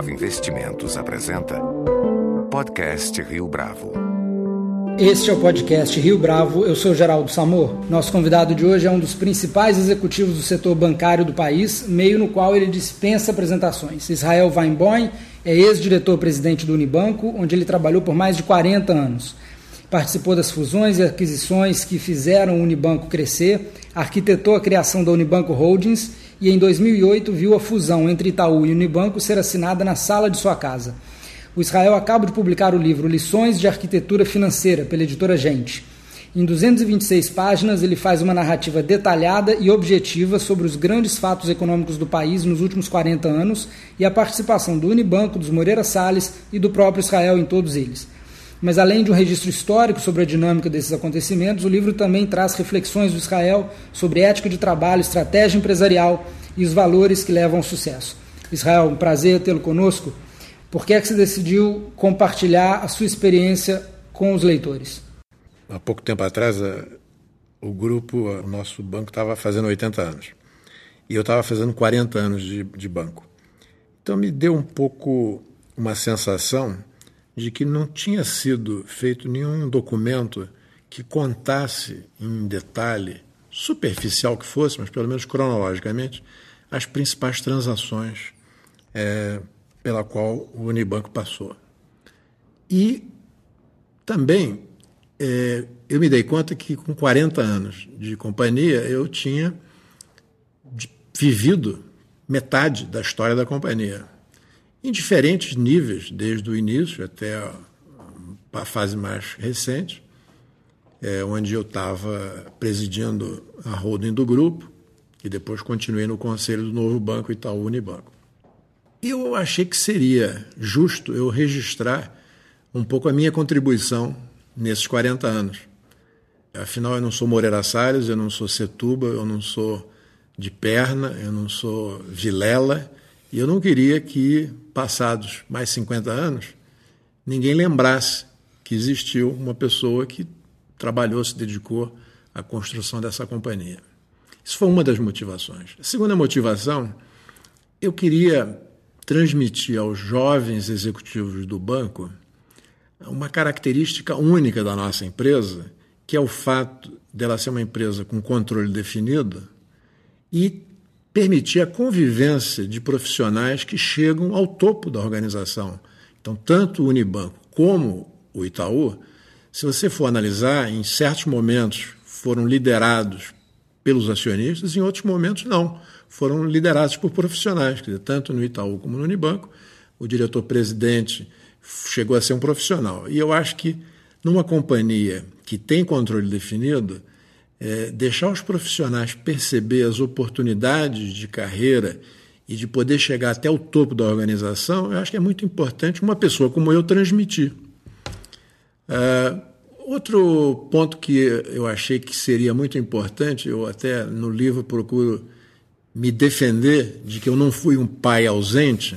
Bravo Investimentos apresenta Podcast Rio Bravo. Este é o podcast Rio Bravo, eu sou Geraldo Samor. Nosso convidado de hoje é um dos principais executivos do setor bancário do país, meio no qual ele dispensa apresentações. Israel Weinboim é ex-diretor-presidente do Unibanco, onde ele trabalhou por mais de 40 anos. Participou das fusões e aquisições que fizeram o Unibanco crescer, arquitetou a criação da Unibanco Holdings e em 2008 viu a fusão entre Itaú e Unibanco ser assinada na sala de sua casa. O Israel acaba de publicar o livro Lições de Arquitetura Financeira, pela editora Gente. Em 226 páginas, ele faz uma narrativa detalhada e objetiva sobre os grandes fatos econômicos do país nos últimos 40 anos e a participação do Unibanco, dos Moreira Salles e do próprio Israel em todos eles. Mas além de um registro histórico sobre a dinâmica desses acontecimentos, o livro também traz reflexões do Israel sobre ética de trabalho, estratégia empresarial e os valores que levam ao sucesso. Israel, um prazer tê-lo conosco. Por que é que você decidiu compartilhar a sua experiência com os leitores? Há pouco tempo atrás, o grupo, o nosso banco estava fazendo 80 anos. E eu estava fazendo 40 anos de, de banco. Então me deu um pouco uma sensação de que não tinha sido feito nenhum documento que contasse em detalhe, superficial que fosse, mas pelo menos cronologicamente, as principais transações é, pela qual o Unibanco passou. E também é, eu me dei conta que com 40 anos de companhia eu tinha vivido metade da história da companhia, em diferentes níveis, desde o início até a fase mais recente, é, onde eu estava presidindo a holding do grupo e depois continuei no conselho do novo banco Itaú Unibanco. Eu achei que seria justo eu registrar um pouco a minha contribuição nesses 40 anos. Afinal, eu não sou Moreira Salles, eu não sou Setuba, eu não sou de perna, eu não sou Vilela, e eu não queria que, passados mais 50 anos, ninguém lembrasse que existiu uma pessoa que trabalhou, se dedicou à construção dessa companhia. Isso foi uma das motivações. A segunda motivação, eu queria transmitir aos jovens executivos do banco uma característica única da nossa empresa, que é o fato dela ser uma empresa com controle definido e permitir a convivência de profissionais que chegam ao topo da organização. Então, tanto o Unibanco como o Itaú, se você for analisar, em certos momentos foram liderados pelos acionistas, em outros momentos não foram liderados por profissionais, dizer, tanto no Itaú como no Unibanco. O diretor-presidente chegou a ser um profissional. E eu acho que numa companhia que tem controle definido, é, deixar os profissionais perceber as oportunidades de carreira e de poder chegar até o topo da organização, eu acho que é muito importante uma pessoa como eu transmitir. Uh, outro ponto que eu achei que seria muito importante, eu até no livro procuro me defender de que eu não fui um pai ausente,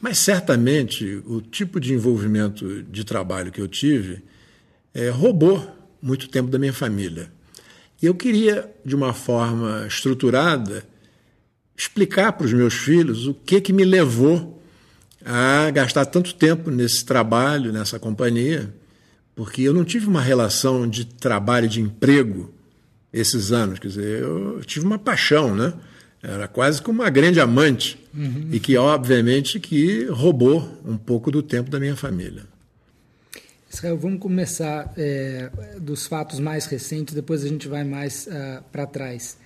mas certamente o tipo de envolvimento de trabalho que eu tive é, roubou muito tempo da minha família. E eu queria, de uma forma estruturada, explicar para os meus filhos o que, que me levou a gastar tanto tempo nesse trabalho, nessa companhia, porque eu não tive uma relação de trabalho, de emprego esses anos. Quer dizer, eu tive uma paixão, né? Era quase como uma grande amante uhum. e que, obviamente, que roubou um pouco do tempo da minha família. Israel, vamos começar é, dos fatos mais recentes, depois a gente vai mais uh, para trás.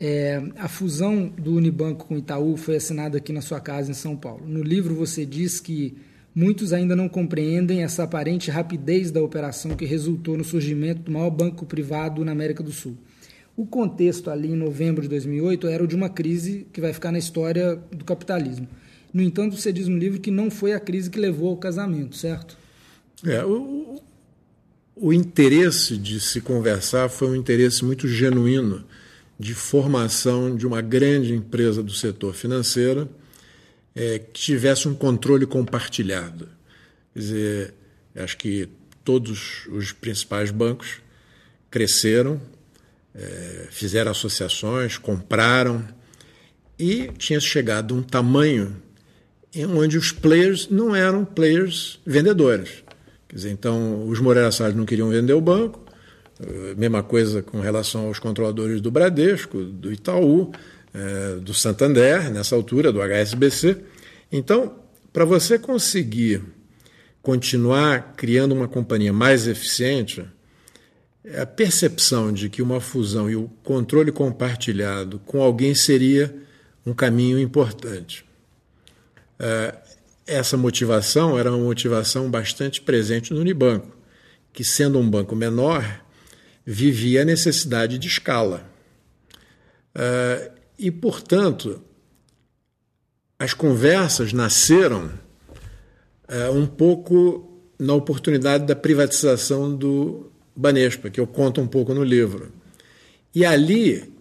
É, a fusão do Unibanco com o Itaú foi assinada aqui na sua casa em São Paulo. No livro você diz que muitos ainda não compreendem essa aparente rapidez da operação que resultou no surgimento do maior banco privado na América do Sul. O contexto ali em novembro de 2008 era o de uma crise que vai ficar na história do capitalismo. No entanto, você diz no livro que não foi a crise que levou ao casamento, certo? É, o, o interesse de se conversar foi um interesse muito genuíno de formação de uma grande empresa do setor financeiro é, que tivesse um controle compartilhado. Quer dizer, acho que todos os principais bancos cresceram, é, fizeram associações, compraram e tinha chegado um tamanho onde os players não eram players vendedores. Quer dizer, então, os Moreira Salles não queriam vender o banco, eh, mesma coisa com relação aos controladores do Bradesco, do Itaú, eh, do Santander, nessa altura, do HSBC. Então, para você conseguir continuar criando uma companhia mais eficiente, a percepção de que uma fusão e o controle compartilhado com alguém seria um caminho importante. Essa motivação era uma motivação bastante presente no Unibanco, que, sendo um banco menor, vivia a necessidade de escala. É, e, portanto, as conversas nasceram é, um pouco na oportunidade da privatização do Banespa, que eu conto um pouco no livro. E ali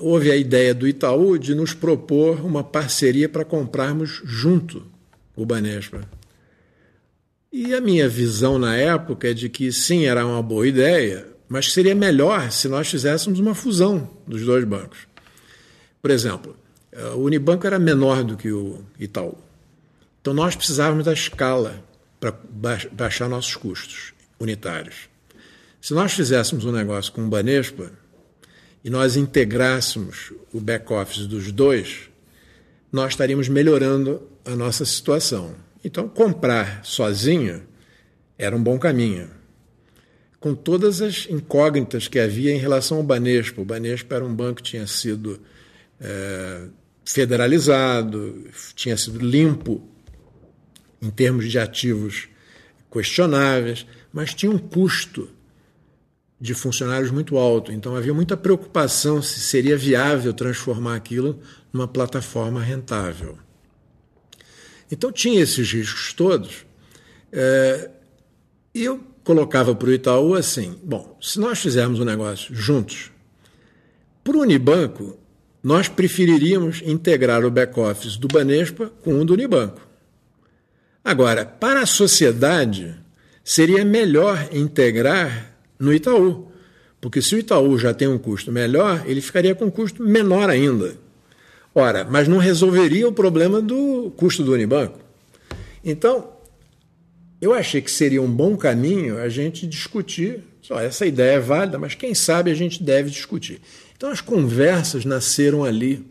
houve a ideia do Itaú de nos propor uma parceria para comprarmos junto o Banespa. E a minha visão na época é de que sim, era uma boa ideia, mas seria melhor se nós fizéssemos uma fusão dos dois bancos. Por exemplo, o Unibanco era menor do que o Itaú. Então nós precisávamos da escala para baixar nossos custos unitários. Se nós fizéssemos um negócio com o Banespa e nós integrássemos o back-office dos dois, nós estaríamos melhorando a nossa situação. Então, comprar sozinho era um bom caminho. Com todas as incógnitas que havia em relação ao Banespa. O Banespa era um banco que tinha sido é, federalizado, tinha sido limpo em termos de ativos questionáveis, mas tinha um custo de funcionários muito alto. Então havia muita preocupação se seria viável transformar aquilo numa plataforma rentável. Então tinha esses riscos todos. É, e eu colocava para o Itaú assim: bom, se nós fizermos um negócio juntos, para o Unibanco, nós preferiríamos integrar o back-office do Banespa com o do Unibanco. Agora, para a sociedade, seria melhor integrar no Itaú, porque se o Itaú já tem um custo melhor, ele ficaria com um custo menor ainda. Ora, mas não resolveria o problema do custo do Unibanco. Então, eu achei que seria um bom caminho a gente discutir. Só essa ideia é válida, mas quem sabe a gente deve discutir. Então, as conversas nasceram ali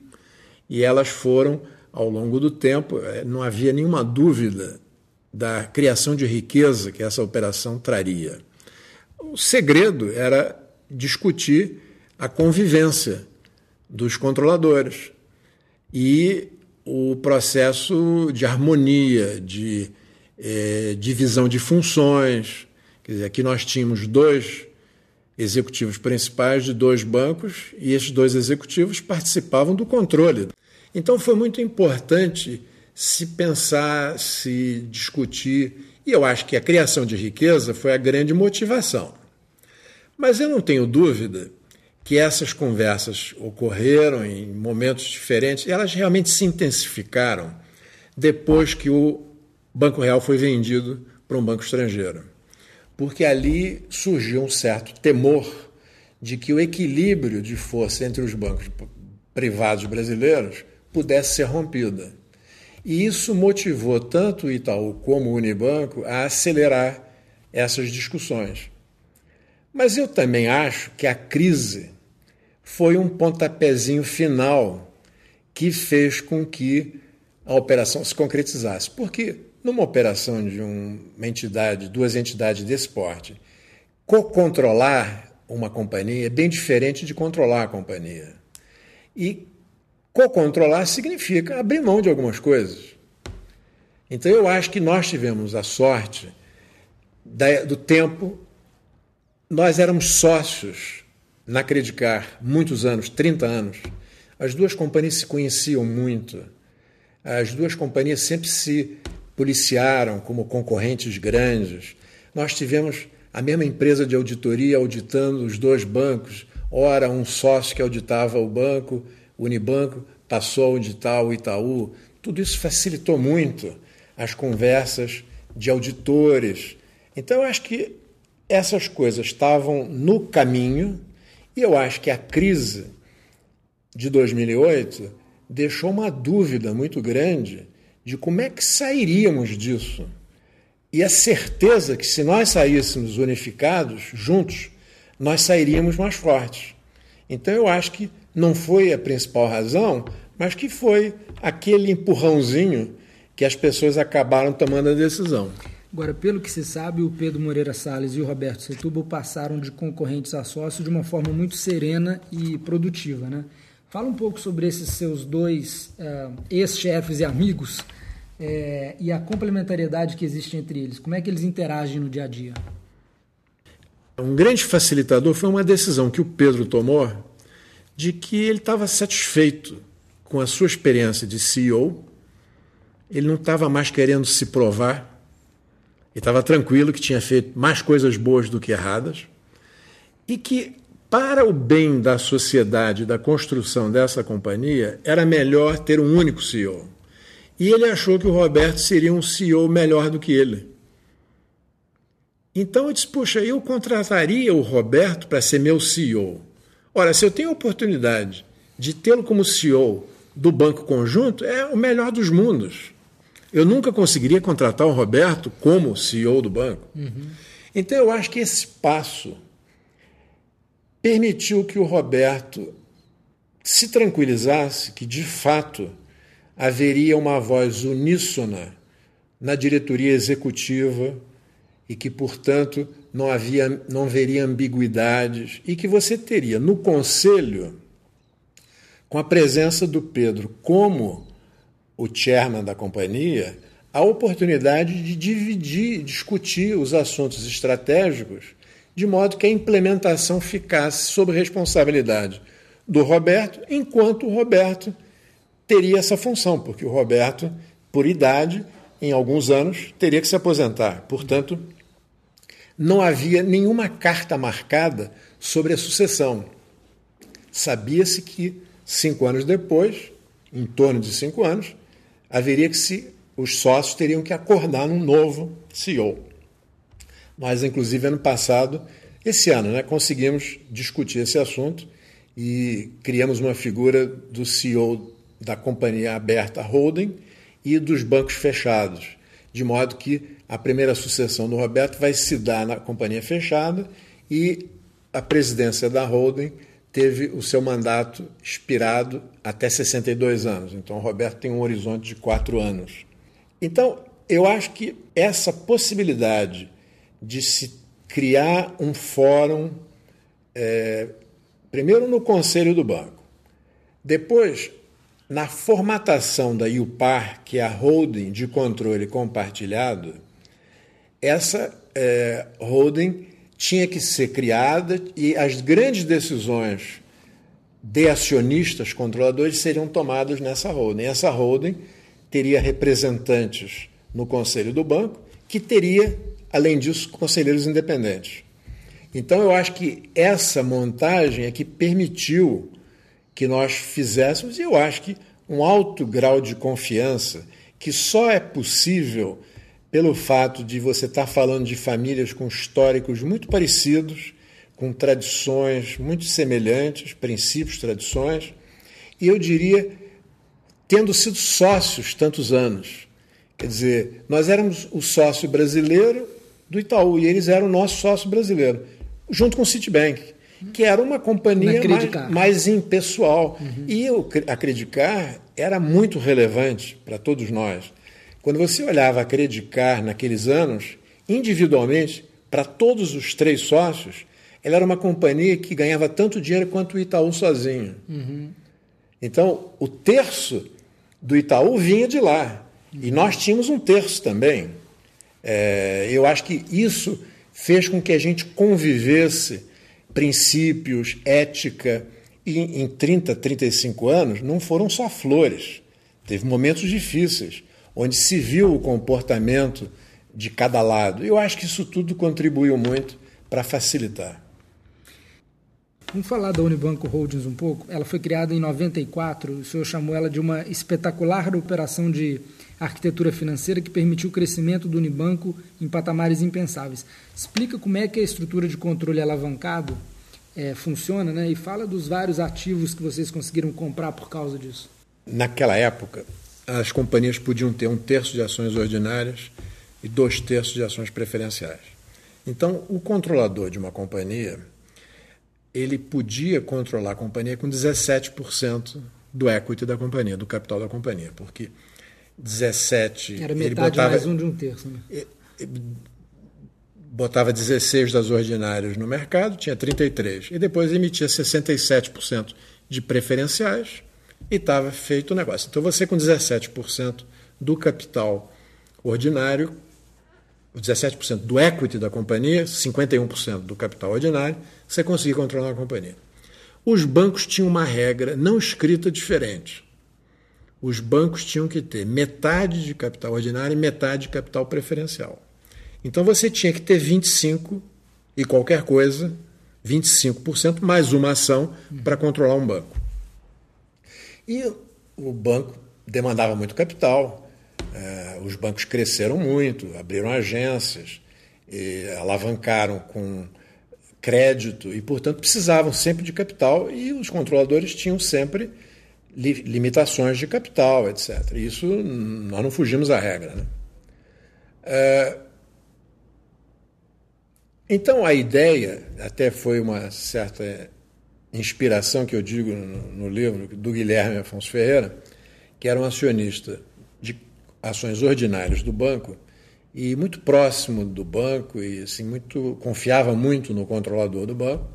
e elas foram ao longo do tempo, é, não havia nenhuma dúvida da criação de riqueza que essa operação traria. O segredo era discutir a convivência dos controladores e o processo de harmonia, de eh, divisão de funções. Quer dizer, aqui nós tínhamos dois executivos principais de dois bancos e esses dois executivos participavam do controle. Então foi muito importante se pensar, se discutir, e eu acho que a criação de riqueza foi a grande motivação. Mas eu não tenho dúvida que essas conversas ocorreram em momentos diferentes, elas realmente se intensificaram depois que o Banco Real foi vendido para um banco estrangeiro. Porque ali surgiu um certo temor de que o equilíbrio de força entre os bancos privados brasileiros pudesse ser rompida. E isso motivou tanto o Itaú como o Unibanco a acelerar essas discussões. Mas eu também acho que a crise foi um pontapézinho final que fez com que a operação se concretizasse. Porque numa operação de uma entidade, duas entidades desse porte, co-controlar uma companhia é bem diferente de controlar a companhia. E Co-controlar significa abrir mão de algumas coisas. Então eu acho que nós tivemos a sorte do tempo. Nós éramos sócios na Credicar muitos anos, 30 anos. As duas companhias se conheciam muito. As duas companhias sempre se policiaram como concorrentes grandes. Nós tivemos a mesma empresa de auditoria auditando os dois bancos. Ora, um sócio que auditava o banco, Unibanco passou onde está o Itaú. Tudo isso facilitou muito as conversas de auditores. Então, eu acho que essas coisas estavam no caminho e eu acho que a crise de 2008 deixou uma dúvida muito grande de como é que sairíamos disso. E a certeza que se nós saíssemos unificados, juntos, nós sairíamos mais fortes. Então eu acho que não foi a principal razão, mas que foi aquele empurrãozinho que as pessoas acabaram tomando a decisão. Agora, pelo que se sabe, o Pedro Moreira Salles e o Roberto Setúbal passaram de concorrentes a sócios de uma forma muito serena e produtiva. Né? Fala um pouco sobre esses seus dois uh, ex-chefes e amigos uh, e a complementariedade que existe entre eles. Como é que eles interagem no dia a dia? Um grande facilitador foi uma decisão que o Pedro tomou de que ele estava satisfeito com a sua experiência de CEO, ele não estava mais querendo se provar e estava tranquilo que tinha feito mais coisas boas do que erradas e que, para o bem da sociedade, da construção dessa companhia, era melhor ter um único CEO. E ele achou que o Roberto seria um CEO melhor do que ele. Então eu disse: Poxa, eu contrataria o Roberto para ser meu CEO. Ora, se eu tenho a oportunidade de tê-lo como CEO do Banco Conjunto, é o melhor dos mundos. Eu nunca conseguiria contratar o Roberto como CEO do banco. Uhum. Então eu acho que esse passo permitiu que o Roberto se tranquilizasse que, de fato, haveria uma voz uníssona na diretoria executiva e que, portanto, não havia, não haveria ambiguidades e que você teria no conselho, com a presença do Pedro como o chairman da companhia, a oportunidade de dividir, discutir os assuntos estratégicos, de modo que a implementação ficasse sob responsabilidade do Roberto, enquanto o Roberto teria essa função, porque o Roberto, por idade, em alguns anos, teria que se aposentar. Portanto, não havia nenhuma carta marcada sobre a sucessão. Sabia-se que, cinco anos depois, em torno de cinco anos, haveria que se os sócios teriam que acordar num novo CEO. Nós, inclusive, ano passado, esse ano, né, conseguimos discutir esse assunto e criamos uma figura do CEO da companhia aberta holding e dos bancos fechados, de modo que a primeira sucessão do Roberto vai se dar na companhia fechada e a presidência da holding teve o seu mandato expirado até 62 anos. Então, Roberto tem um horizonte de quatro anos. Então, eu acho que essa possibilidade de se criar um fórum, é, primeiro no conselho do banco, depois na formatação da IUPAR, que é a holding de controle compartilhado, essa é, holding tinha que ser criada e as grandes decisões de acionistas controladores seriam tomadas nessa holding. Essa holding teria representantes no conselho do banco, que teria, além disso, conselheiros independentes. Então, eu acho que essa montagem é que permitiu que nós fizéssemos, e eu acho que um alto grau de confiança, que só é possível pelo fato de você estar tá falando de famílias com históricos muito parecidos, com tradições muito semelhantes, princípios, tradições, e eu diria, tendo sido sócios tantos anos. Quer dizer, nós éramos o sócio brasileiro do Itaú e eles eram o nosso sócio brasileiro, junto com o Citibank, que era uma companhia mais, mais impessoal. Uhum. E o, a Credicar era muito relevante para todos nós. Quando você olhava a Credicar naqueles anos, individualmente, para todos os três sócios, ela era uma companhia que ganhava tanto dinheiro quanto o Itaú sozinho. Uhum. Então, o terço do Itaú vinha de lá. Uhum. E nós tínhamos um terço também. É, eu acho que isso fez com que a gente convivesse princípios, ética. E em 30, 35 anos, não foram só flores. Teve momentos difíceis onde se viu o comportamento de cada lado. Eu acho que isso tudo contribuiu muito para facilitar. Vamos falar da Unibanco Holdings um pouco. Ela foi criada em 94, o senhor chamou ela de uma espetacular operação de arquitetura financeira que permitiu o crescimento do Unibanco em patamares impensáveis. Explica como é que a estrutura de controle alavancado é, funciona né? e fala dos vários ativos que vocês conseguiram comprar por causa disso. Naquela época, as companhias podiam ter um terço de ações ordinárias e dois terços de ações preferenciais. Então, o controlador de uma companhia, ele podia controlar a companhia com 17% do equity da companhia, do capital da companhia, porque 17 Era metade ele botava, mais um de um terço. Né? botava 16 das ordinárias no mercado, tinha 33 e depois emitia 67% de preferenciais e estava feito o negócio. Então você com 17% do capital ordinário 17% do equity da companhia, 51% do capital ordinário, você conseguia controlar a companhia. Os bancos tinham uma regra não escrita diferente. Os bancos tinham que ter metade de capital ordinário e metade de capital preferencial. Então você tinha que ter 25 e qualquer coisa, 25% mais uma ação para controlar um banco. E o banco demandava muito capital, é, os bancos cresceram muito, abriram agências, alavancaram com crédito e, portanto, precisavam sempre de capital e os controladores tinham sempre li limitações de capital, etc. Isso nós não fugimos à regra. Né? É, então a ideia, até foi uma certa inspiração que eu digo no, no livro do Guilherme Afonso Ferreira, que era um acionista ações ordinárias do banco e muito próximo do banco e assim muito confiava muito no controlador do banco.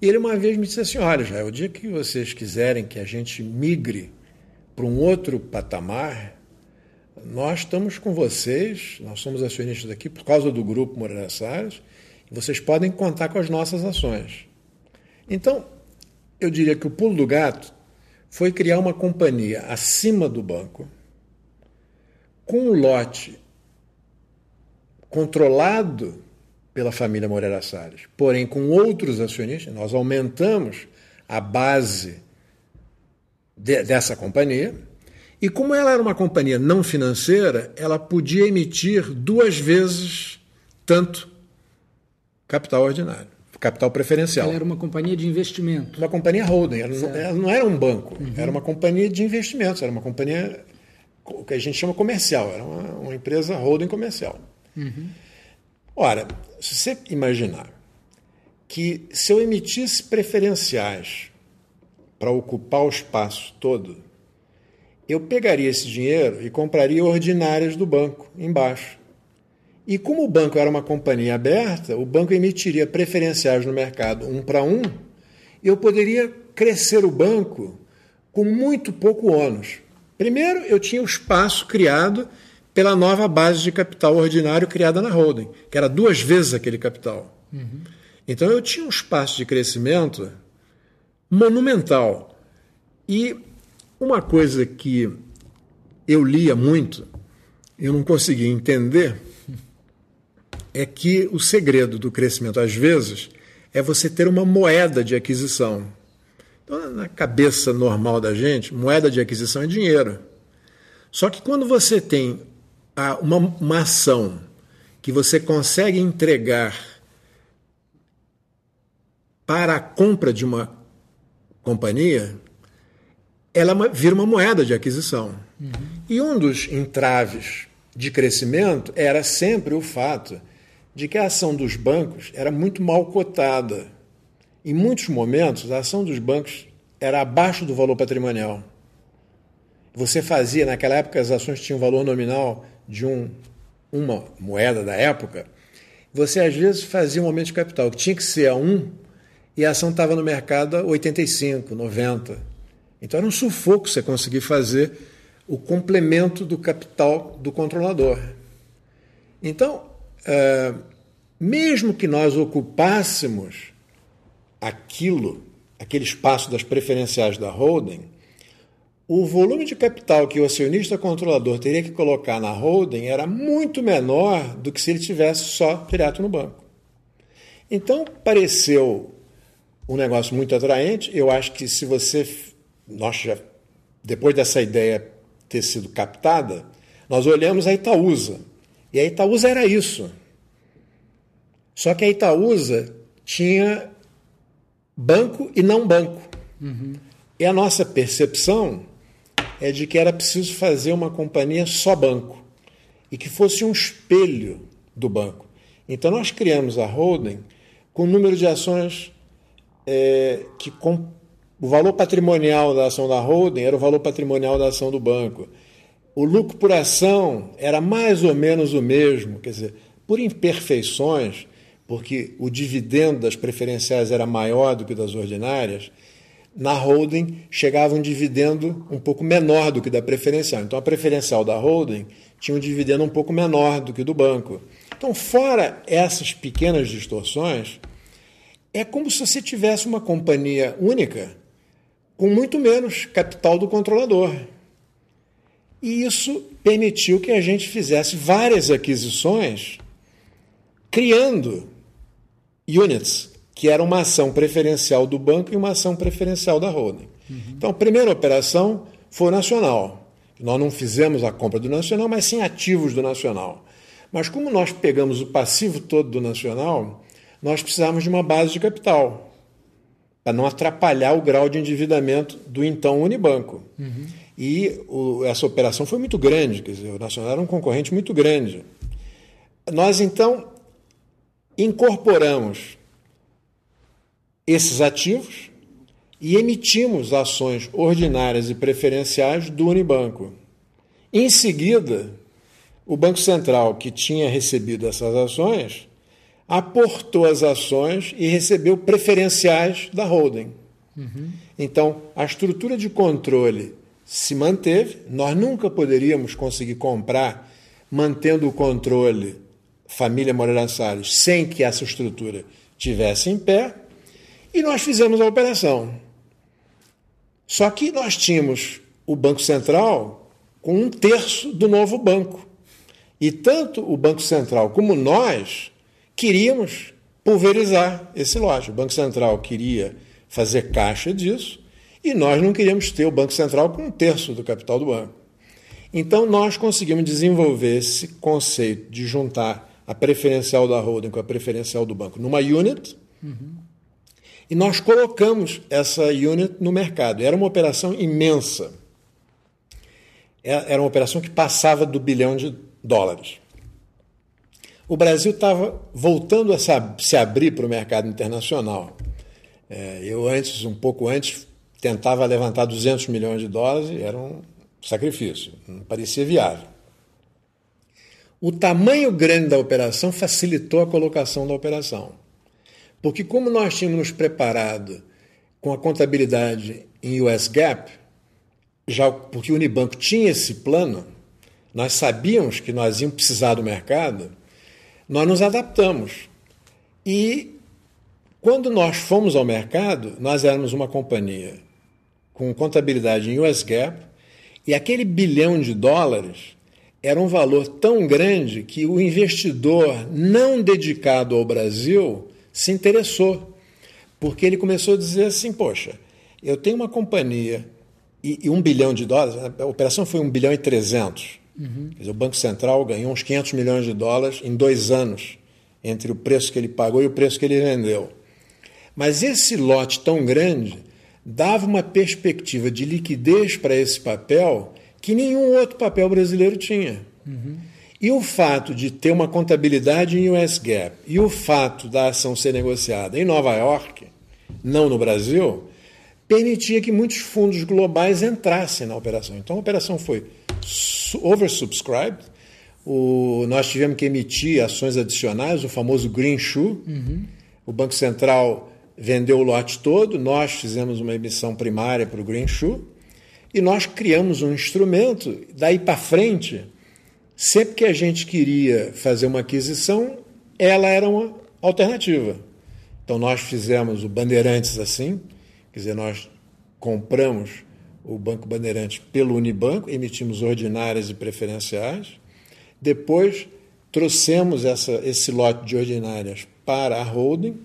E ele uma vez me disse assim: "Olha, já o dia que vocês quiserem que a gente migre para um outro patamar, nós estamos com vocês, nós somos acionistas aqui por causa do grupo Moreira Salles, e vocês podem contar com as nossas ações". Então, eu diria que o pulo do gato foi criar uma companhia acima do banco com o lote controlado pela família Moreira Salles, porém com outros acionistas, nós aumentamos a base de, dessa companhia. E como ela era uma companhia não financeira, ela podia emitir duas vezes tanto capital ordinário, capital preferencial. Ela era uma companhia de investimento. Uma companhia holding, ela, não, ela não, era um banco, uhum. era uma companhia de investimentos, era uma companhia o que a gente chama comercial, era uma, uma empresa holding comercial. Uhum. Ora, se você imaginar que se eu emitisse preferenciais para ocupar o espaço todo, eu pegaria esse dinheiro e compraria ordinárias do banco embaixo. E como o banco era uma companhia aberta, o banco emitiria preferenciais no mercado um para um, eu poderia crescer o banco com muito pouco ônus. Primeiro, eu tinha o espaço criado pela nova base de capital ordinário criada na holding, que era duas vezes aquele capital. Uhum. Então eu tinha um espaço de crescimento monumental. E uma coisa que eu lia muito, eu não conseguia entender, é que o segredo do crescimento, às vezes, é você ter uma moeda de aquisição. Então, na cabeça normal da gente, moeda de aquisição é dinheiro. Só que quando você tem uma, uma ação que você consegue entregar para a compra de uma companhia, ela vira uma moeda de aquisição. Uhum. E um dos entraves de crescimento era sempre o fato de que a ação dos bancos era muito mal cotada. Em muitos momentos, a ação dos bancos era abaixo do valor patrimonial. Você fazia, naquela época, as ações tinham valor nominal de um, uma moeda da época. Você, às vezes, fazia um aumento de capital que tinha que ser a 1 e a ação estava no mercado a 85, 90. Então era um sufoco você conseguir fazer o complemento do capital do controlador. Então, é, mesmo que nós ocupássemos aquilo, aquele espaço das preferenciais da holding, o volume de capital que o acionista controlador teria que colocar na holding era muito menor do que se ele tivesse só direto no banco. Então, pareceu um negócio muito atraente. Eu acho que se você. Nós já, depois dessa ideia ter sido captada, nós olhamos a Itaúsa. E a Itaúsa era isso. Só que a Itaúsa tinha banco e não banco. Uhum. E a nossa percepção é de que era preciso fazer uma companhia só banco e que fosse um espelho do banco. Então nós criamos a holding com um número de ações é, que com o valor patrimonial da ação da holding era o valor patrimonial da ação do banco. O lucro por ação era mais ou menos o mesmo, quer dizer, por imperfeições, porque o dividendo das preferenciais era maior do que das ordinárias, na holding chegava um dividendo um pouco menor do que da preferencial. Então a preferencial da holding tinha um dividendo um pouco menor do que do banco. Então, fora essas pequenas distorções, é como se você tivesse uma companhia única com muito menos capital do controlador. E isso permitiu que a gente fizesse várias aquisições, criando units, que era uma ação preferencial do banco e uma ação preferencial da holding. Uhum. Então, a primeira operação foi Nacional. Nós não fizemos a compra do Nacional, mas sim ativos do Nacional. Mas como nós pegamos o passivo todo do Nacional, nós precisávamos de uma base de capital para não atrapalhar o grau de endividamento do então Unibanco. Uhum. E o, essa operação foi muito grande, quer dizer, o Nacional era um concorrente muito grande. Nós então incorporamos esses ativos e emitimos ações ordinárias e preferenciais do Unibanco. Em seguida, o Banco Central, que tinha recebido essas ações, aportou as ações e recebeu preferenciais da holding. Uhum. Então, a estrutura de controle se manteve, nós nunca poderíamos conseguir comprar, mantendo o controle família Moreira Salles, sem que essa estrutura tivesse em pé, e nós fizemos a operação. Só que nós tínhamos o Banco Central com um terço do novo banco. E tanto o Banco Central como nós queríamos pulverizar esse lote. O Banco Central queria fazer caixa disso e nós não queríamos ter o Banco Central com um terço do capital do banco. Então nós conseguimos desenvolver esse conceito de juntar a preferencial da holding com a preferencial do banco numa unit uhum. e nós colocamos essa unit no mercado. Era uma operação imensa. Era uma operação que passava do bilhão de dólares o Brasil estava voltando a se abrir para o mercado internacional. É, eu antes, um pouco antes, tentava levantar 200 milhões de dólares era um sacrifício, não parecia viável. O tamanho grande da operação facilitou a colocação da operação. Porque como nós tínhamos nos preparado com a contabilidade em US GAAP, já porque o Unibanco tinha esse plano, nós sabíamos que nós íamos precisar do mercado, nós nos adaptamos. E quando nós fomos ao mercado, nós éramos uma companhia com contabilidade em US GAAP e aquele bilhão de dólares era um valor tão grande que o investidor não dedicado ao Brasil se interessou, porque ele começou a dizer assim: poxa, eu tenho uma companhia e, e um bilhão de dólares, a operação foi um bilhão e trezentos. Uhum. Dizer, o Banco Central ganhou uns 500 milhões de dólares em dois anos, entre o preço que ele pagou e o preço que ele vendeu. Mas esse lote tão grande dava uma perspectiva de liquidez para esse papel que nenhum outro papel brasileiro tinha. Uhum. E o fato de ter uma contabilidade em US GAAP e o fato da ação ser negociada em Nova York, não no Brasil, permitia que muitos fundos globais entrassem na operação. Então a operação foi oversubscribed. O, nós tivemos que emitir ações adicionais, o famoso Green Shoe. Uhum. O Banco Central vendeu o lote todo, nós fizemos uma emissão primária para o Green Shoe e nós criamos um instrumento. Daí para frente, sempre que a gente queria fazer uma aquisição, ela era uma alternativa. Então nós fizemos o Bandeirantes assim, quer dizer, nós compramos o Banco Bandeirante pelo Unibanco, emitimos ordinárias e preferenciais. Depois trouxemos essa, esse lote de ordinárias para a holding,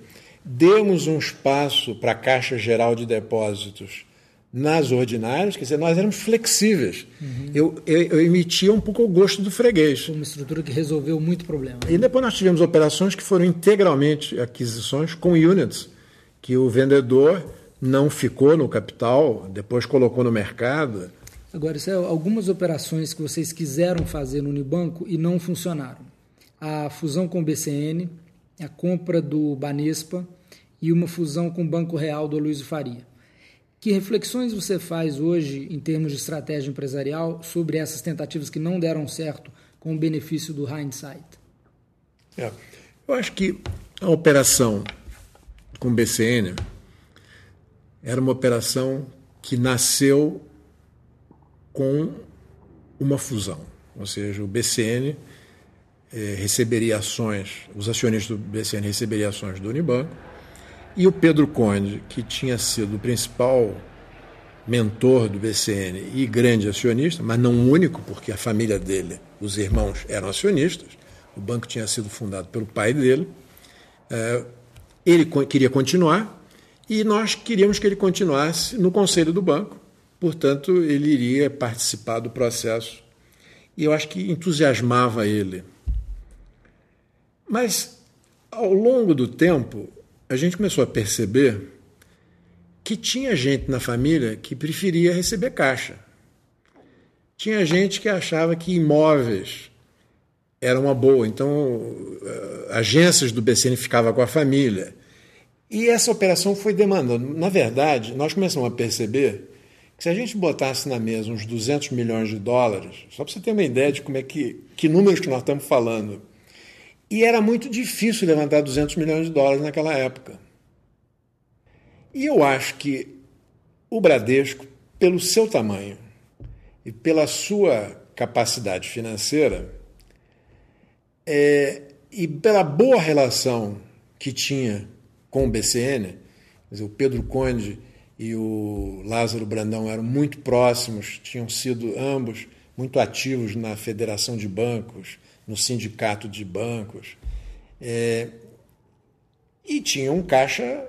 demos um espaço para a Caixa Geral de Depósitos nas ordinárias, quer dizer, nós éramos flexíveis. Uhum. Eu, eu, eu, emitia um pouco o gosto do freguês. Uma estrutura que resolveu muito problema. E depois nós tivemos operações que foram integralmente aquisições com units, que o vendedor não ficou no capital, depois colocou no mercado. Agora, isso é algumas operações que vocês quiseram fazer no Unibanco e não funcionaram. A fusão com o BCN, a compra do Banespa e uma fusão com o Banco Real do Luiz Faria. Que reflexões você faz hoje, em termos de estratégia empresarial, sobre essas tentativas que não deram certo com o benefício do hindsight? É, eu acho que a operação com o BCN era uma operação que nasceu com uma fusão, ou seja, o BCN eh, receberia ações, os acionistas do BCN receberiam ações do Unibanco, e o Pedro Conde, que tinha sido o principal mentor do BCN e grande acionista, mas não único, porque a família dele, os irmãos, eram acionistas, o banco tinha sido fundado pelo pai dele, eh, ele queria continuar e nós queríamos que ele continuasse no conselho do banco, portanto, ele iria participar do processo. E eu acho que entusiasmava ele. Mas, ao longo do tempo, a gente começou a perceber que tinha gente na família que preferia receber caixa. Tinha gente que achava que imóveis era uma boa, então eh, agências do BCN ficavam com a família. E essa operação foi demandando. Na verdade, nós começamos a perceber que se a gente botasse na mesa uns 200 milhões de dólares, só para você ter uma ideia de como é que, que números que nós estamos falando, e era muito difícil levantar 200 milhões de dólares naquela época. E eu acho que o Bradesco, pelo seu tamanho e pela sua capacidade financeira, é, e pela boa relação que tinha com o BCN, dizer, o Pedro Conde e o Lázaro Brandão eram muito próximos, tinham sido ambos muito ativos na Federação de Bancos, no Sindicato de Bancos, é, e tinham um caixa,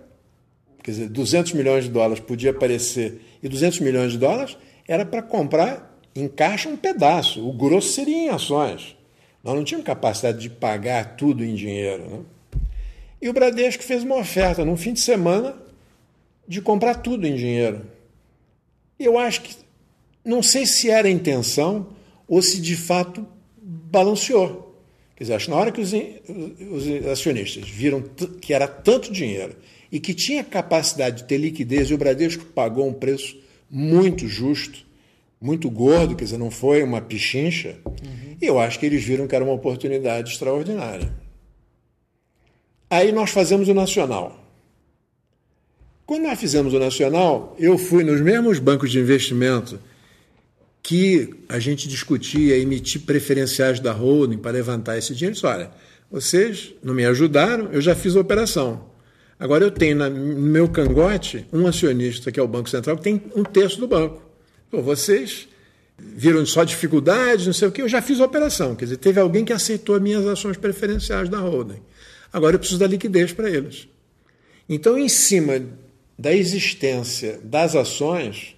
quer dizer, 200 milhões de dólares podia aparecer, e 200 milhões de dólares era para comprar em caixa um pedaço, o grosso seria em ações. Nós não tínhamos capacidade de pagar tudo em dinheiro. Né? E o Bradesco fez uma oferta num fim de semana de comprar tudo em dinheiro. Eu acho que, não sei se era a intenção ou se de fato balanceou. Quer dizer, acho que na hora que os, os acionistas viram que era tanto dinheiro e que tinha capacidade de ter liquidez, e o Bradesco pagou um preço muito justo, muito gordo, quer dizer, não foi uma pichincha, uhum. eu acho que eles viram que era uma oportunidade extraordinária. Aí nós fazemos o Nacional. Quando nós fizemos o Nacional, eu fui nos mesmos bancos de investimento que a gente discutia emitir preferenciais da holding para levantar esse dinheiro. Disse, olha, vocês não me ajudaram, eu já fiz a operação. Agora eu tenho no meu cangote um acionista, que é o Banco Central, que tem um terço do banco. Pô, vocês viram só dificuldades, não sei o que, eu já fiz a operação. Quer dizer, teve alguém que aceitou as minhas ações preferenciais da holding. Agora eu preciso da liquidez para eles. Então, em cima da existência das ações,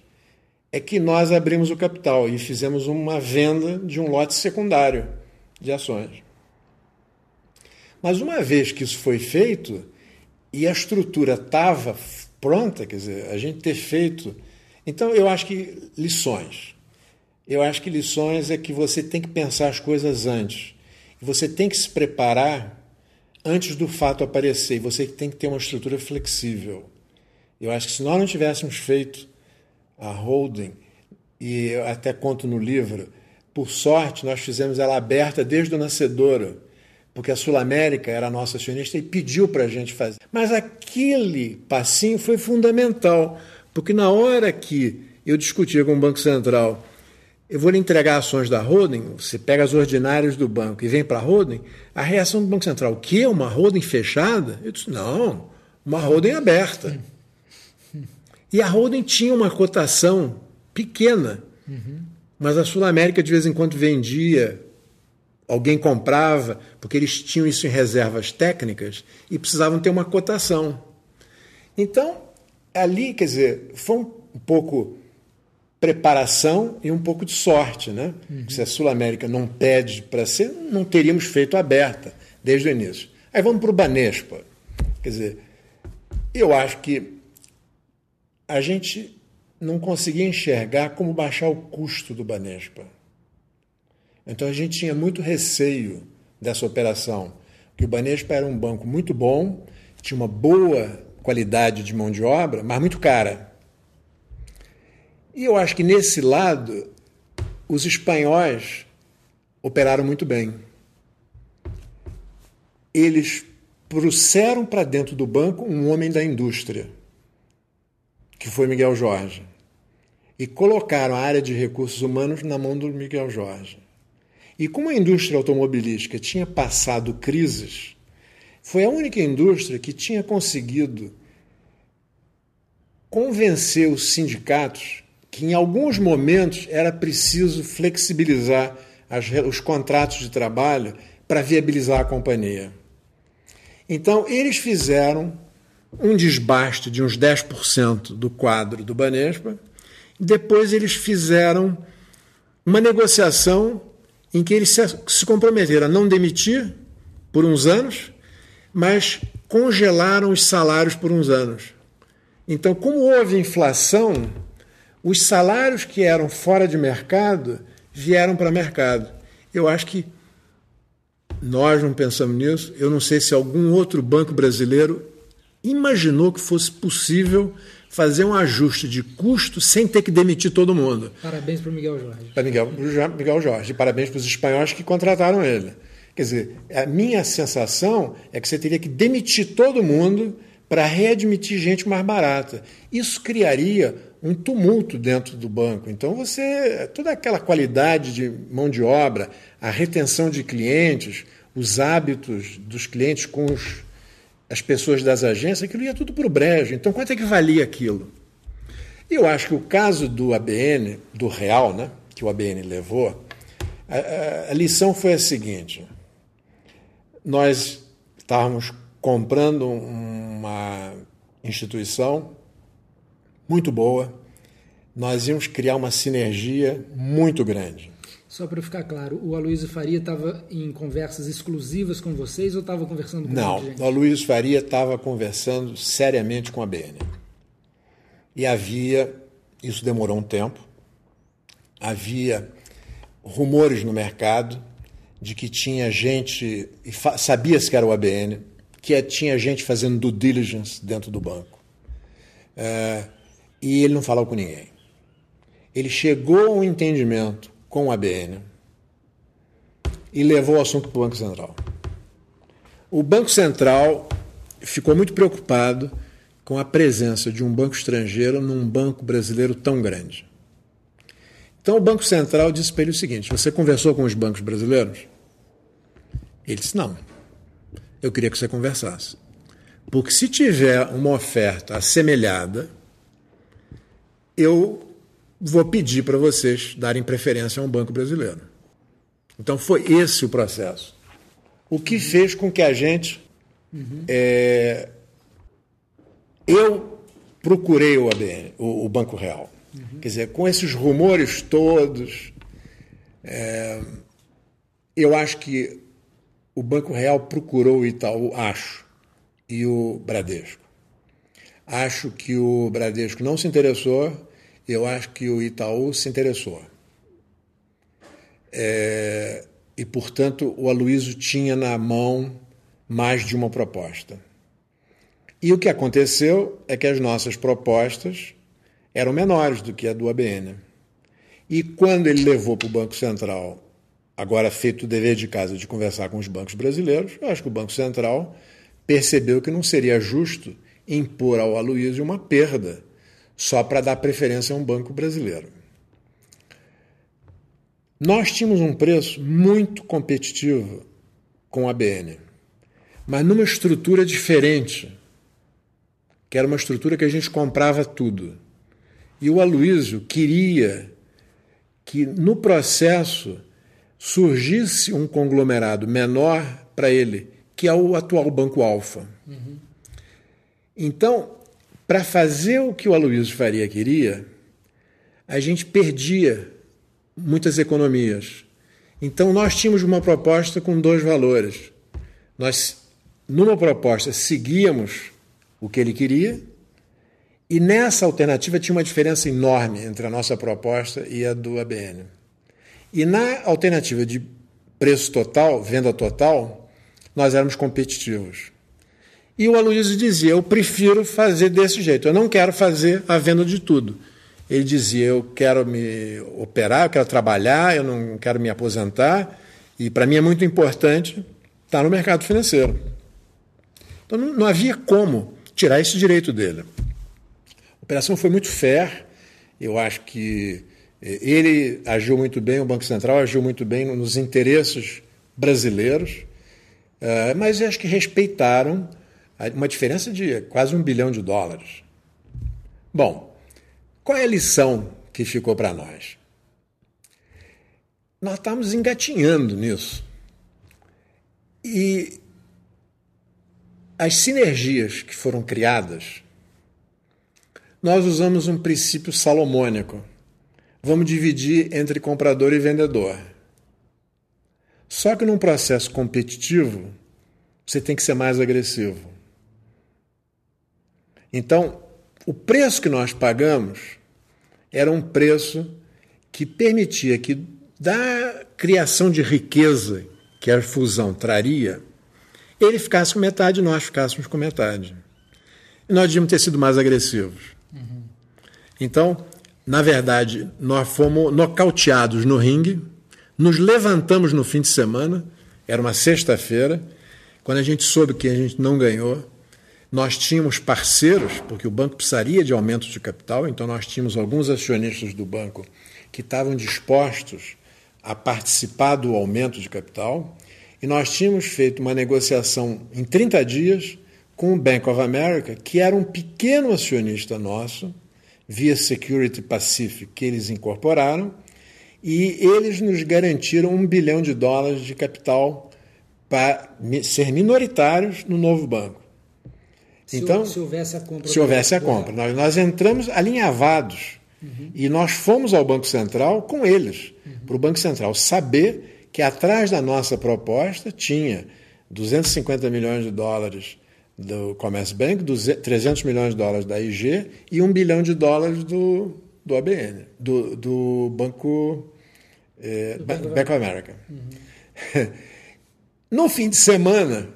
é que nós abrimos o capital e fizemos uma venda de um lote secundário de ações. Mas uma vez que isso foi feito e a estrutura estava pronta, quer dizer, a gente ter feito. Então, eu acho que lições. Eu acho que lições é que você tem que pensar as coisas antes. Você tem que se preparar antes do fato aparecer, você tem que ter uma estrutura flexível. Eu acho que se nós não tivéssemos feito a holding, e eu até conto no livro, por sorte nós fizemos ela aberta desde o nascedouro, porque a Sul América era nossa acionista e pediu para a gente fazer. Mas aquele passinho foi fundamental, porque na hora que eu discutia com o Banco Central eu vou lhe entregar ações da holding, você pega as ordinárias do banco e vem para a holding, a reação do Banco Central, o quê? Uma holding fechada? Eu disse, não, uma holding aberta. E a holding tinha uma cotação pequena, uhum. mas a Sul América de vez em quando vendia, alguém comprava, porque eles tinham isso em reservas técnicas e precisavam ter uma cotação. Então, ali, quer dizer, foi um pouco preparação e um pouco de sorte, né? Uhum. Se a Sul América não pede para ser, não teríamos feito aberta desde o início. Aí vamos para o Banespa. Quer dizer, eu acho que a gente não conseguia enxergar como baixar o custo do Banespa. Então a gente tinha muito receio dessa operação, que o Banespa era um banco muito bom, tinha uma boa qualidade de mão de obra, mas muito cara. E eu acho que nesse lado os espanhóis operaram muito bem. Eles trouxeram para dentro do banco um homem da indústria, que foi Miguel Jorge, e colocaram a área de recursos humanos na mão do Miguel Jorge. E como a indústria automobilística tinha passado crises, foi a única indústria que tinha conseguido convencer os sindicatos que em alguns momentos era preciso flexibilizar as, os contratos de trabalho para viabilizar a companhia. Então, eles fizeram um desbaste de uns 10% do quadro do Banespa, depois eles fizeram uma negociação em que eles se comprometeram a não demitir por uns anos, mas congelaram os salários por uns anos. Então, como houve inflação, os salários que eram fora de mercado vieram para mercado. Eu acho que nós não pensamos nisso. Eu não sei se algum outro banco brasileiro imaginou que fosse possível fazer um ajuste de custo sem ter que demitir todo mundo. Parabéns para o Miguel Jorge. Para Miguel, Miguel Jorge. Parabéns para os espanhóis que contrataram ele. Quer dizer, a minha sensação é que você teria que demitir todo mundo para readmitir gente mais barata. Isso criaria um tumulto dentro do banco. Então você toda aquela qualidade de mão de obra, a retenção de clientes, os hábitos dos clientes com os, as pessoas das agências, aquilo ia tudo para o brejo. Então quanto é que valia aquilo? Eu acho que o caso do ABN, do real, né, que o ABN levou, a, a lição foi a seguinte: nós estávamos comprando uma instituição muito boa, nós íamos criar uma sinergia muito grande. Só para ficar claro, o Aloysio Faria estava em conversas exclusivas com vocês ou estava conversando com Não, o Aloysio Faria estava conversando seriamente com a BN. E havia, isso demorou um tempo, havia rumores no mercado de que tinha gente, e sabia-se que era o ABN, que tinha gente fazendo due diligence dentro do banco. É, e ele não falou com ninguém. Ele chegou a um entendimento com o ABN e levou o assunto para o Banco Central. O Banco Central ficou muito preocupado com a presença de um banco estrangeiro num banco brasileiro tão grande. Então o Banco Central disse para ele o seguinte: Você conversou com os bancos brasileiros? Ele disse: Não. Eu queria que você conversasse. Porque se tiver uma oferta assemelhada, eu vou pedir para vocês darem preferência a um banco brasileiro. Então foi esse o processo. O que fez com que a gente. Uhum. É, eu procurei o ABN, o, o Banco Real. Uhum. Quer dizer, com esses rumores todos, é, eu acho que o Banco Real procurou o Itaú, acho, e o Bradesco. Acho que o Bradesco não se interessou, eu acho que o Itaú se interessou. É, e, portanto, o Aloysio tinha na mão mais de uma proposta. E o que aconteceu é que as nossas propostas eram menores do que a do ABN. E quando ele levou para o Banco Central agora feito o dever de casa de conversar com os bancos brasileiros, eu acho que o Banco Central percebeu que não seria justo impor ao Aloysio uma perda só para dar preferência a um banco brasileiro. Nós tínhamos um preço muito competitivo com a BN, mas numa estrutura diferente, que era uma estrutura que a gente comprava tudo. E o Aloysio queria que no processo surgisse um conglomerado menor para ele, que é o atual Banco Alfa. Uhum. Então, para fazer o que o Aloysio Faria queria, a gente perdia muitas economias. Então, nós tínhamos uma proposta com dois valores. Nós, numa proposta, seguíamos o que ele queria, E nessa alternativa tinha uma diferença enorme entre a nossa proposta e a do ABN. E na alternativa de preço total, venda total, nós éramos competitivos. E o Aloysio dizia: Eu prefiro fazer desse jeito, eu não quero fazer a venda de tudo. Ele dizia: Eu quero me operar, eu quero trabalhar, eu não quero me aposentar, e para mim é muito importante estar no mercado financeiro. Então não, não havia como tirar esse direito dele. A operação foi muito fair, eu acho que eh, ele agiu muito bem, o Banco Central agiu muito bem nos interesses brasileiros, eh, mas eu acho que respeitaram uma diferença de quase um bilhão de dólares. Bom, qual é a lição que ficou para nós? Nós estamos engatinhando nisso. E as sinergias que foram criadas, nós usamos um princípio salomônico. Vamos dividir entre comprador e vendedor. Só que num processo competitivo, você tem que ser mais agressivo. Então, o preço que nós pagamos era um preço que permitia que, da criação de riqueza que a fusão traria, ele ficasse com metade e nós ficássemos com metade. E nós devíamos ter sido mais agressivos. Uhum. Então, na verdade, nós fomos nocauteados no ringue, nos levantamos no fim de semana, era uma sexta-feira, quando a gente soube que a gente não ganhou, nós tínhamos parceiros, porque o banco precisaria de aumento de capital, então nós tínhamos alguns acionistas do banco que estavam dispostos a participar do aumento de capital, e nós tínhamos feito uma negociação em 30 dias com o Bank of America, que era um pequeno acionista nosso, via Security Pacific, que eles incorporaram, e eles nos garantiram um bilhão de dólares de capital para ser minoritários no novo banco. Então, se, houvesse a compra. Se houvesse a compra. Nós, nós entramos alinhavados uhum. e nós fomos ao Banco Central com eles, uhum. para o Banco Central saber que atrás da nossa proposta tinha 250 milhões de dólares do Commerce Bank, 300 milhões de dólares da IG e 1 bilhão de dólares do, do ABN, do, do Banco, eh, do Bank, Bank of America. Uhum. no fim de semana,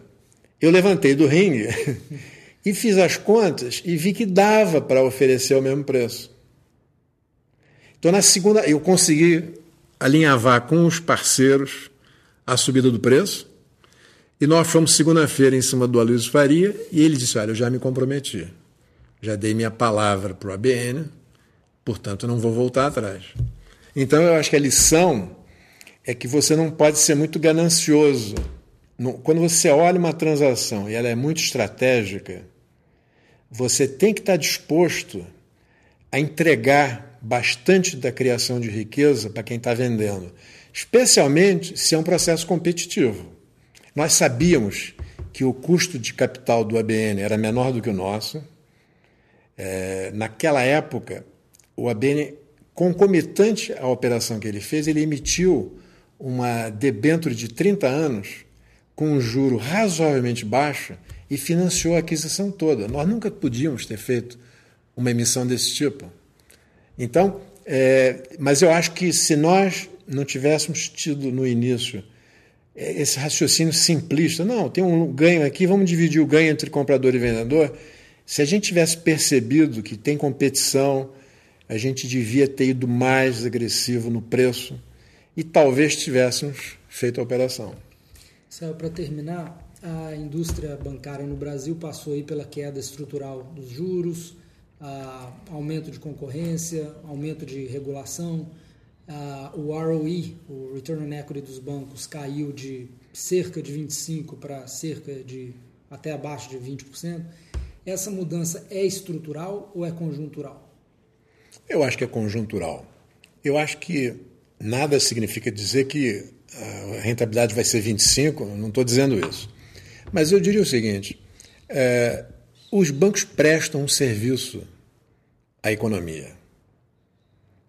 eu levantei do ringue E fiz as contas e vi que dava para oferecer o mesmo preço. Então, na segunda, eu consegui alinhavar com os parceiros a subida do preço. E nós fomos segunda-feira em cima do Aloysio Faria e ele disse: Olha, eu já me comprometi. Já dei minha palavra para o ABN, portanto, não vou voltar atrás. Então, eu acho que a lição é que você não pode ser muito ganancioso. Quando você olha uma transação e ela é muito estratégica, você tem que estar disposto a entregar bastante da criação de riqueza para quem está vendendo, especialmente se é um processo competitivo. Nós sabíamos que o custo de capital do ABN era menor do que o nosso. É, naquela época, o ABN, concomitante à operação que ele fez, ele emitiu uma debênture de 30 anos com um juro razoavelmente baixo e financiou a aquisição toda. Nós nunca podíamos ter feito uma emissão desse tipo. Então, é, mas eu acho que se nós não tivéssemos tido no início é, esse raciocínio simplista, não, tem um ganho aqui, vamos dividir o ganho entre comprador e vendedor. Se a gente tivesse percebido que tem competição, a gente devia ter ido mais agressivo no preço e talvez tivéssemos feito a operação. Para terminar, a indústria bancária no Brasil passou aí pela queda estrutural dos juros, aumento de concorrência, aumento de regulação. o ROE, o Return on Equity dos bancos, caiu de cerca de 25% para cerca de até abaixo de 20%. Essa mudança é estrutural ou é conjuntural? Eu acho que é conjuntural. Eu acho que nada significa dizer que a rentabilidade vai ser 25, não estou dizendo isso. Mas eu diria o seguinte: é, os bancos prestam um serviço à economia.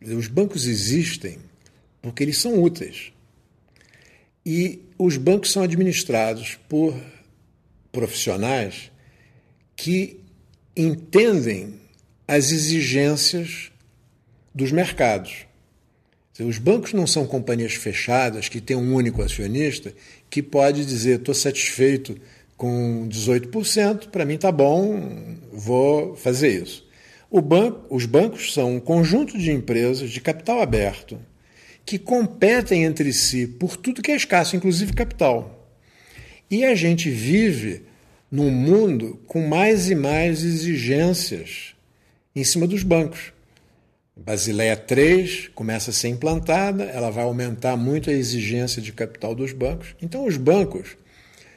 Os bancos existem porque eles são úteis. E os bancos são administrados por profissionais que entendem às exigências dos mercados. Os bancos não são companhias fechadas que têm um único acionista que pode dizer: estou satisfeito com 18%, para mim está bom, vou fazer isso. Banco, os bancos são um conjunto de empresas de capital aberto que competem entre si por tudo que é escasso, inclusive capital. E a gente vive num mundo com mais e mais exigências em cima dos bancos. Basileia 3 começa a ser implantada, ela vai aumentar muito a exigência de capital dos bancos. Então, os bancos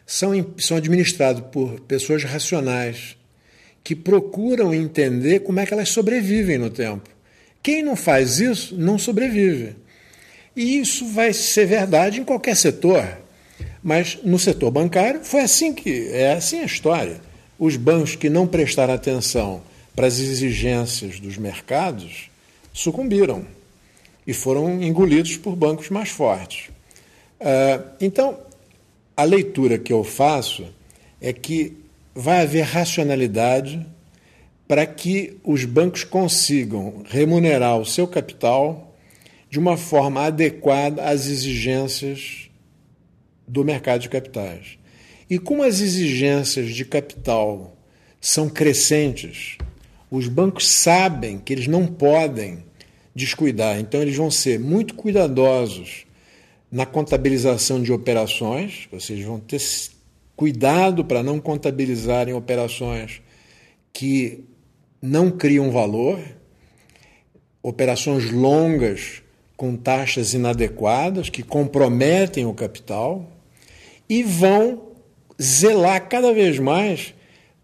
são, são administrados por pessoas racionais que procuram entender como é que elas sobrevivem no tempo. Quem não faz isso não sobrevive. E isso vai ser verdade em qualquer setor. Mas no setor bancário foi assim que é assim a história. Os bancos que não prestaram atenção para as exigências dos mercados sucumbiram e foram engolidos por bancos mais fortes. Uh, então, a leitura que eu faço é que vai haver racionalidade para que os bancos consigam remunerar o seu capital de uma forma adequada às exigências do mercado de capitais. E como as exigências de capital são crescentes, os bancos sabem que eles não podem descuidar, então eles vão ser muito cuidadosos na contabilização de operações, seja, vão ter cuidado para não contabilizarem operações que não criam valor, operações longas com taxas inadequadas que comprometem o capital e vão zelar cada vez mais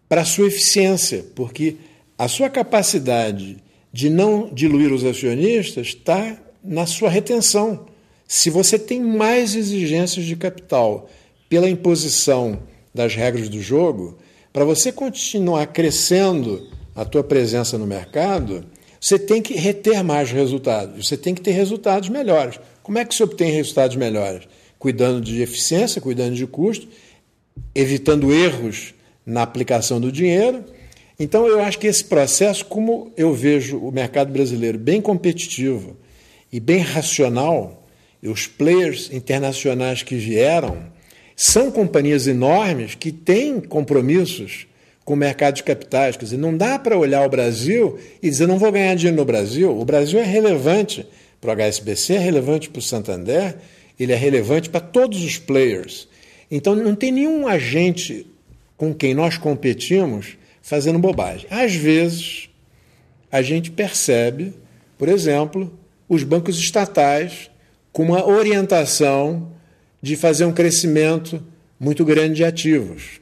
para a sua eficiência, porque a sua capacidade de não diluir os acionistas está na sua retenção. Se você tem mais exigências de capital pela imposição das regras do jogo, para você continuar crescendo a tua presença no mercado, você tem que reter mais resultados, você tem que ter resultados melhores. Como é que se obtém resultados melhores? Cuidando de eficiência, cuidando de custo, evitando erros na aplicação do dinheiro então, eu acho que esse processo, como eu vejo o mercado brasileiro bem competitivo e bem racional, e os players internacionais que vieram são companhias enormes que têm compromissos com o mercado de capitais. Quer dizer, não dá para olhar o Brasil e dizer não vou ganhar dinheiro no Brasil. O Brasil é relevante para o HSBC, é relevante para o Santander, ele é relevante para todos os players. Então, não tem nenhum agente com quem nós competimos fazendo bobagem. Às vezes, a gente percebe, por exemplo, os bancos estatais com uma orientação de fazer um crescimento muito grande de ativos.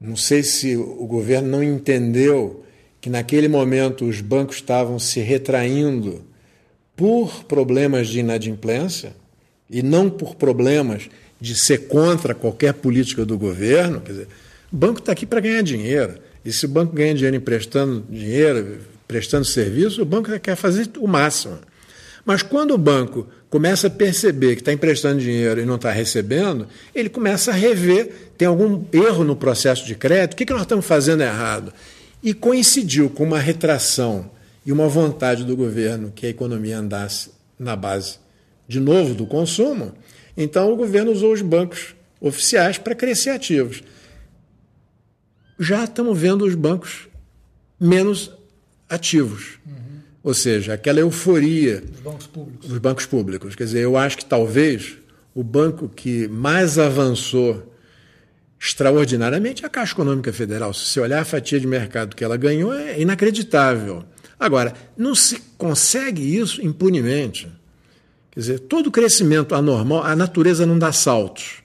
Não sei se o governo não entendeu que naquele momento os bancos estavam se retraindo por problemas de inadimplência e não por problemas de ser contra qualquer política do governo. Quer dizer, o banco está aqui para ganhar dinheiro. E se o banco ganha dinheiro emprestando dinheiro, prestando serviço, o banco quer fazer o máximo. Mas quando o banco começa a perceber que está emprestando dinheiro e não está recebendo, ele começa a rever, tem algum erro no processo de crédito, o que, que nós estamos fazendo errado? E coincidiu com uma retração e uma vontade do governo que a economia andasse na base, de novo, do consumo, então o governo usou os bancos oficiais para crescer ativos já estamos vendo os bancos menos ativos. Uhum. Ou seja, aquela euforia dos bancos públicos. dos bancos públicos. Quer dizer, eu acho que talvez o banco que mais avançou extraordinariamente é a Caixa Econômica Federal. Se você olhar a fatia de mercado que ela ganhou, é inacreditável. Agora, não se consegue isso impunemente. Quer dizer, todo crescimento anormal, a natureza não dá saltos.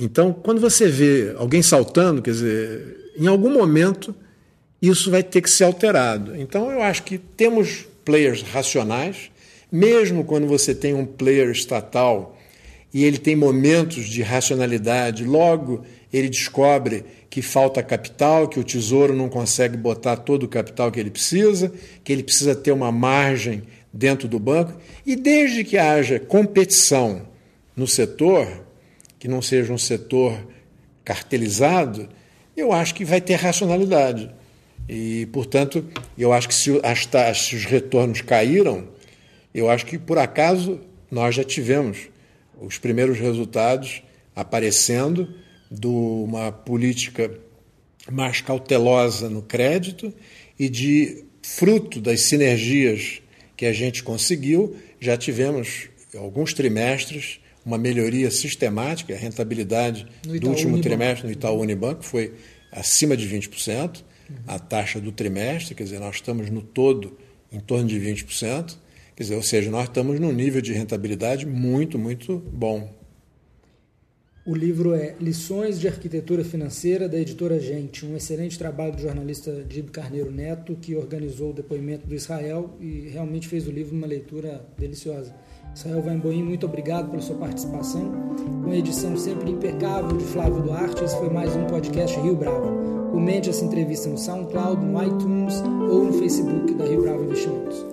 Então, quando você vê alguém saltando, quer dizer, em algum momento isso vai ter que ser alterado. Então, eu acho que temos players racionais, mesmo quando você tem um player estatal e ele tem momentos de racionalidade, logo ele descobre que falta capital, que o tesouro não consegue botar todo o capital que ele precisa, que ele precisa ter uma margem dentro do banco, e desde que haja competição no setor, que não seja um setor cartelizado, eu acho que vai ter racionalidade. E, portanto, eu acho que se as taxas, os retornos caíram, eu acho que por acaso nós já tivemos os primeiros resultados aparecendo de uma política mais cautelosa no crédito e de fruto das sinergias que a gente conseguiu, já tivemos alguns trimestres uma melhoria sistemática, a rentabilidade do último Unibanco. trimestre no Itaú Unibanco foi acima de 20%, uhum. a taxa do trimestre, quer dizer, nós estamos no todo em torno de 20%, quer dizer, ou seja, nós estamos num nível de rentabilidade muito, muito bom. O livro é Lições de Arquitetura Financeira, da editora Gente, um excelente trabalho do jornalista Dib Carneiro Neto, que organizou o depoimento do Israel e realmente fez o livro uma leitura deliciosa. Israel Weinboim, muito obrigado pela sua participação. Com edição sempre impecável de Flávio Duarte, esse foi mais um podcast Rio Bravo. Comente essa entrevista no SoundCloud, no iTunes ou no Facebook da Rio Bravo Investimentos.